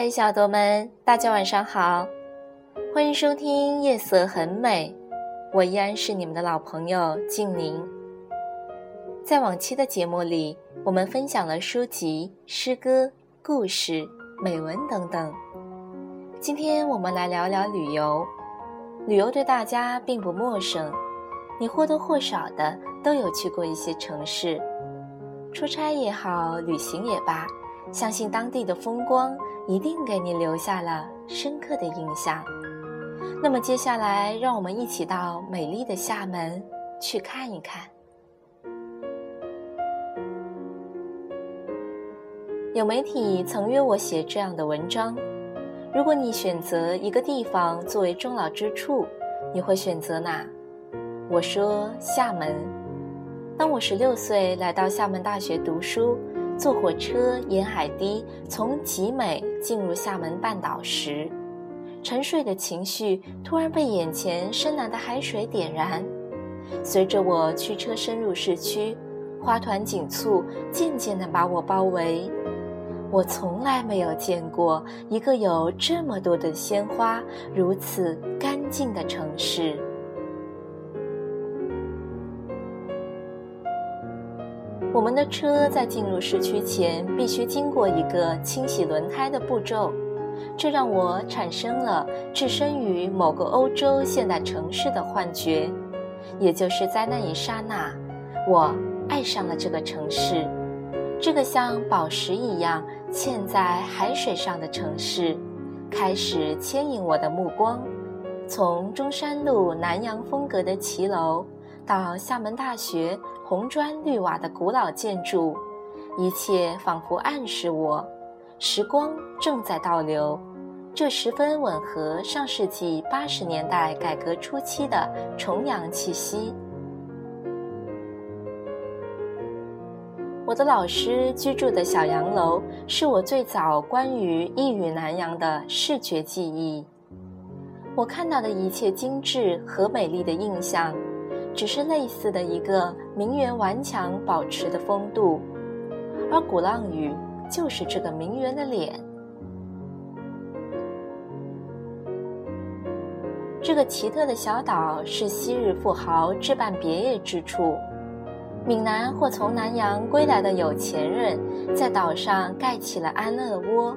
嗨，小朵们，大家晚上好，欢迎收听《夜色很美》，我依然是你们的老朋友静宁。在往期的节目里，我们分享了书籍、诗歌、故事、美文等等。今天我们来聊聊旅游。旅游对大家并不陌生，你或多或少的都有去过一些城市，出差也好，旅行也罢，相信当地的风光。一定给你留下了深刻的印象。那么接下来，让我们一起到美丽的厦门去看一看。有媒体曾约我写这样的文章：如果你选择一个地方作为终老之处，你会选择哪？我说厦门。当我十六岁来到厦门大学读书。坐火车沿海堤从集美进入厦门半岛时，沉睡的情绪突然被眼前深蓝的海水点燃。随着我驱车深入市区，花团锦簇渐渐地把我包围。我从来没有见过一个有这么多的鲜花、如此干净的城市。我们的车在进入市区前必须经过一个清洗轮胎的步骤，这让我产生了置身于某个欧洲现代城市的幻觉。也就是在那一刹那，我爱上了这个城市，这个像宝石一样嵌在海水上的城市，开始牵引我的目光，从中山路南洋风格的骑楼。到厦门大学红砖绿瓦的古老建筑，一切仿佛暗示我，时光正在倒流。这十分吻合上世纪八十年代改革初期的重阳气息。我的老师居住的小洋楼，是我最早关于一语南洋的视觉记忆。我看到的一切精致和美丽的印象。只是类似的一个名媛顽强保持的风度，而鼓浪屿就是这个名媛的脸。这个奇特的小岛是昔日富豪置办别业之处，闽南或从南洋归来的有钱人在岛上盖起了安乐窝。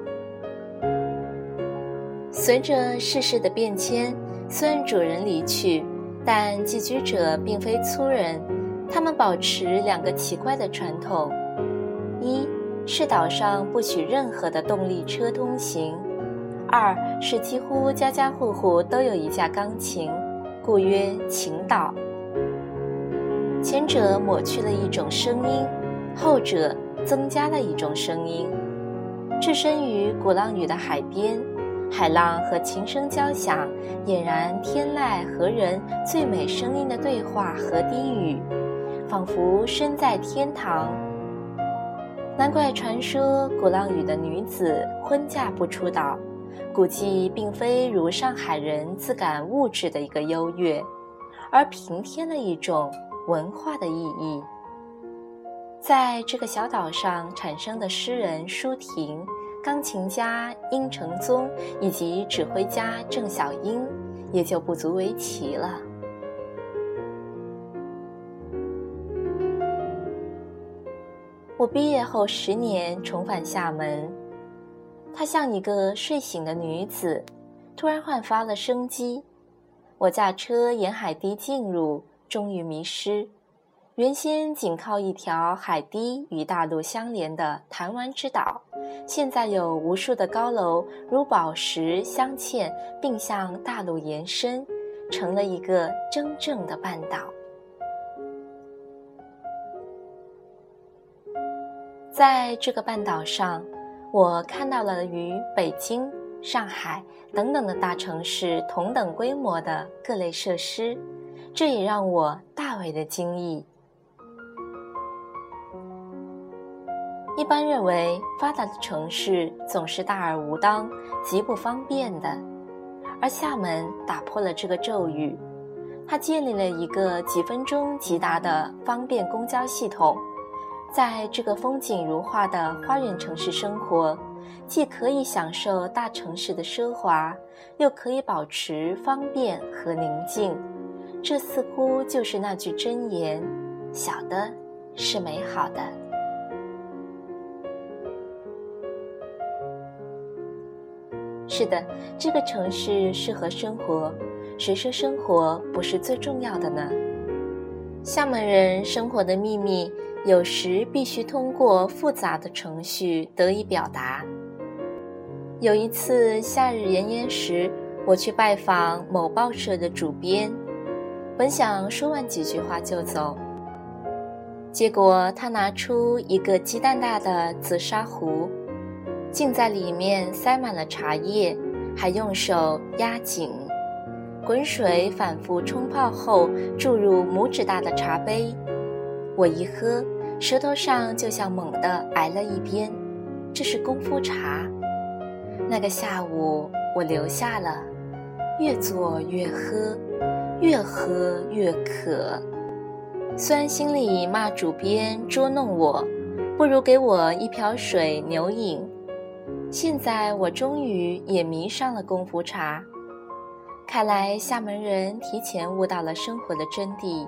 随着世事的变迁，虽然主人离去。但寄居者并非粗人，他们保持两个奇怪的传统：一是岛上不许任何的动力车通行；二是几乎家家户户都有一架钢琴，故曰琴岛。前者抹去了一种声音，后者增加了一种声音。置身于鼓浪屿的海边。海浪和琴声交响，俨然天籁和人最美声音的对话和低语，仿佛身在天堂。难怪传说鼓浪屿的女子婚嫁不出岛，估计并非如上海人自感物质的一个优越，而平添了一种文化的意义。在这个小岛上产生的诗人舒婷。钢琴家殷承宗以及指挥家郑小英，也就不足为奇了。我毕业后十年重返厦门，它像一个睡醒的女子，突然焕发了生机。我驾车沿海堤进入，终于迷失。原先仅靠一条海堤与大陆相连的台湾之岛，现在有无数的高楼如宝石镶嵌，并向大陆延伸，成了一个真正的半岛。在这个半岛上，我看到了与北京、上海等等的大城市同等规模的各类设施，这也让我大为的惊异。一般认为，发达的城市总是大而无当、极不方便的，而厦门打破了这个咒语。它建立了一个几分钟即达的方便公交系统。在这个风景如画的花园城市生活，既可以享受大城市的奢华，又可以保持方便和宁静。这似乎就是那句箴言：“小的是美好的。”是的，这个城市适合生活。谁说生活不是最重要的呢？厦门人生活的秘密，有时必须通过复杂的程序得以表达。有一次夏日炎炎时，我去拜访某报社的主编，本想说完几句话就走，结果他拿出一个鸡蛋大的紫砂壶，竟在里面塞满了茶叶，还用手压紧。滚水反复冲泡后，注入拇指大的茶杯。我一喝，舌头上就像猛地挨了一鞭。这是功夫茶。那个下午，我留下了，越做越喝，越喝越渴。虽然心里骂主编捉弄我，不如给我一瓢水牛饮。现在我终于也迷上了功夫茶。看来厦门人提前悟到了生活的真谛。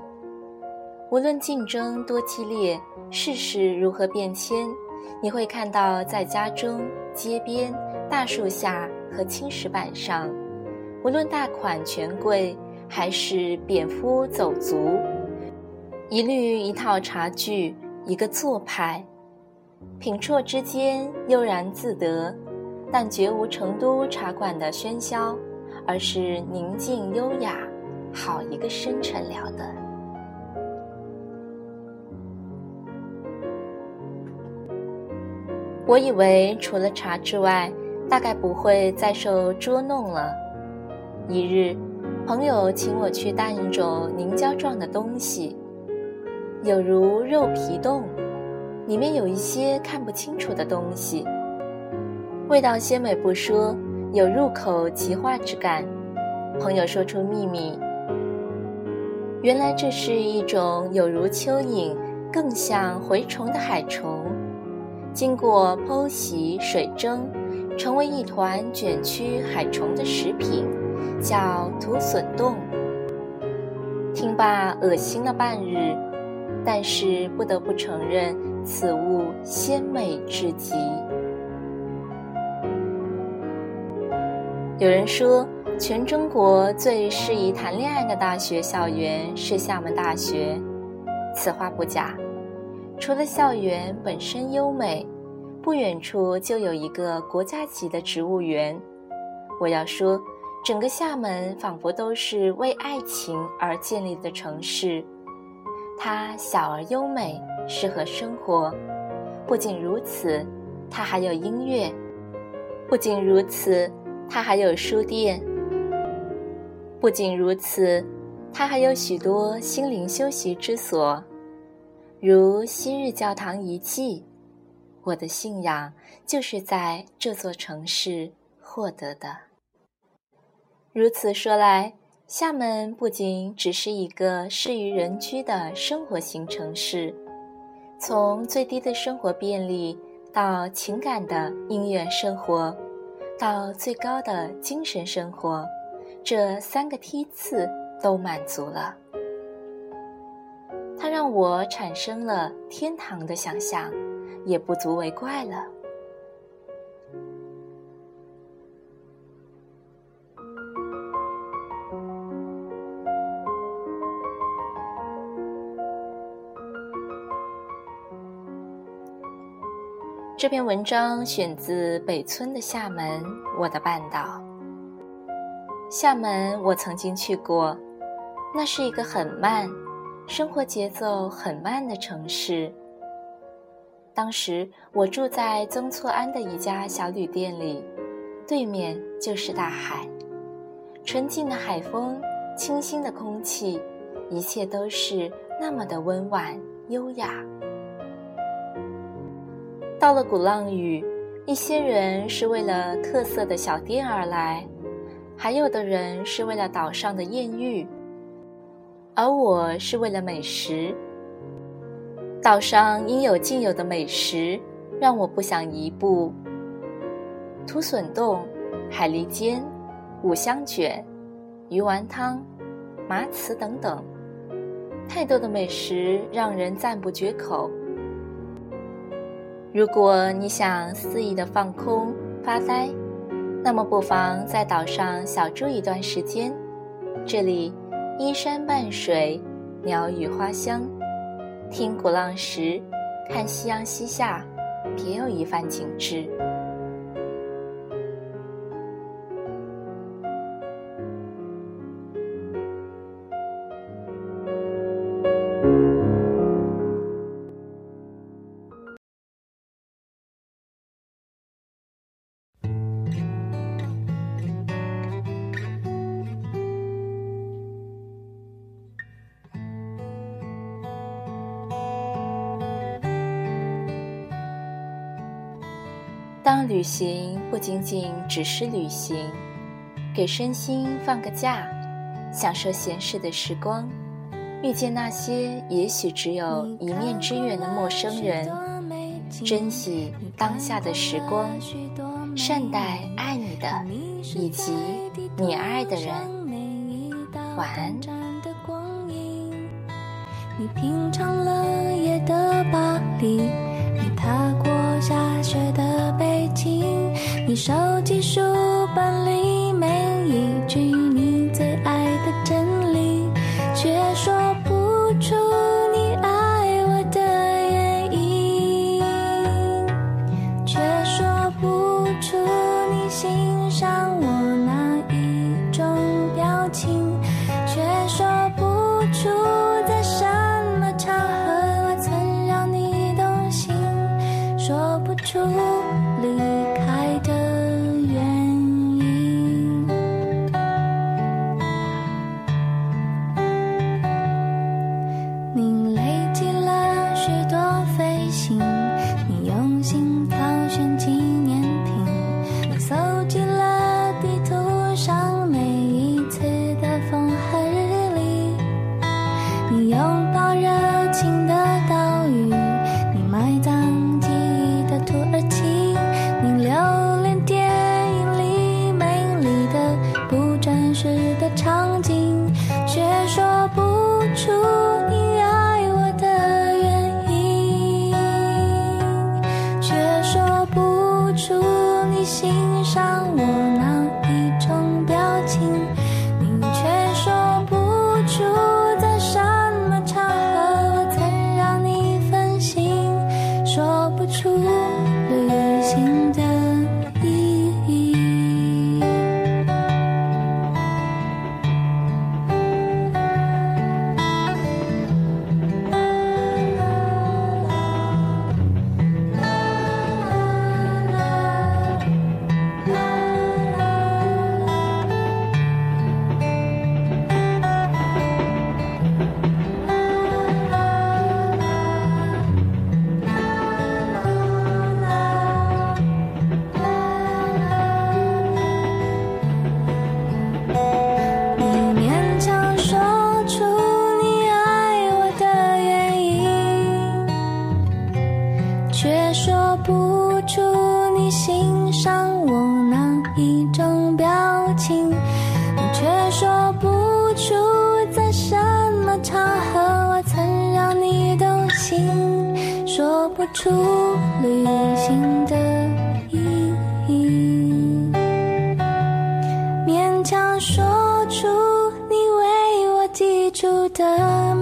无论竞争多激烈，世事如何变迁，你会看到在家中、街边、大树下和青石板上，无论大款权贵还是蝙蝠走卒，一律一套茶具，一个做派，品啜之间悠然自得，但绝无成都茶馆的喧嚣。而是宁静优雅，好一个深沉了得。我以为除了茶之外，大概不会再受捉弄了。一日，朋友请我去搭一种凝胶状的东西，有如肉皮冻，里面有一些看不清楚的东西，味道鲜美不说。有入口即化之感。朋友说出秘密，原来这是一种有如蚯蚓，更像蛔虫的海虫，经过剖析、水蒸，成为一团卷曲海虫的食品，叫土笋冻。听罢，恶心了半日，但是不得不承认，此物鲜美至极。有人说，全中国最适宜谈恋爱的大学校园是厦门大学，此话不假。除了校园本身优美，不远处就有一个国家级的植物园。我要说，整个厦门仿佛都是为爱情而建立的城市。它小而优美，适合生活。不仅如此，它还有音乐。不仅如此。它还有书店。不仅如此，它还有许多心灵休息之所，如昔日教堂遗迹。我的信仰就是在这座城市获得的。如此说来，厦门不仅只是一个适于人居的生活型城市，从最低的生活便利到情感的音乐生活。到最高的精神生活，这三个梯次都满足了。它让我产生了天堂的想象，也不足为怪了。这篇文章选自北村的厦门，我的半岛。厦门我曾经去过，那是一个很慢、生活节奏很慢的城市。当时我住在曾厝垵的一家小旅店里，对面就是大海，纯净的海风，清新的空气，一切都是那么的温婉优雅。到了鼓浪屿，一些人是为了特色的小店而来，还有的人是为了岛上的艳遇，而我是为了美食。岛上应有尽有的美食，让我不想移步。土笋冻、海蛎煎、五香卷、鱼丸汤、麻糍等等，太多的美食让人赞不绝口。如果你想肆意的放空发呆，那么不妨在岛上小住一段时间。这里依山傍水，鸟语花香，听鼓浪石，看夕阳西下，别有一番景致。当旅行不仅仅只是旅行，给身心放个假，享受闲适的时光，遇见那些也许只有一面之缘的陌生人，珍惜当下的时光，善待爱你的以及你爱的人。晚安。你品尝了夜的巴黎，你踏手机书上我那一种表情。却说不出你欣赏我哪一种表情却说不出在什么场合我曾让你动心说不出旅行的意义。勉强说出你为我记住的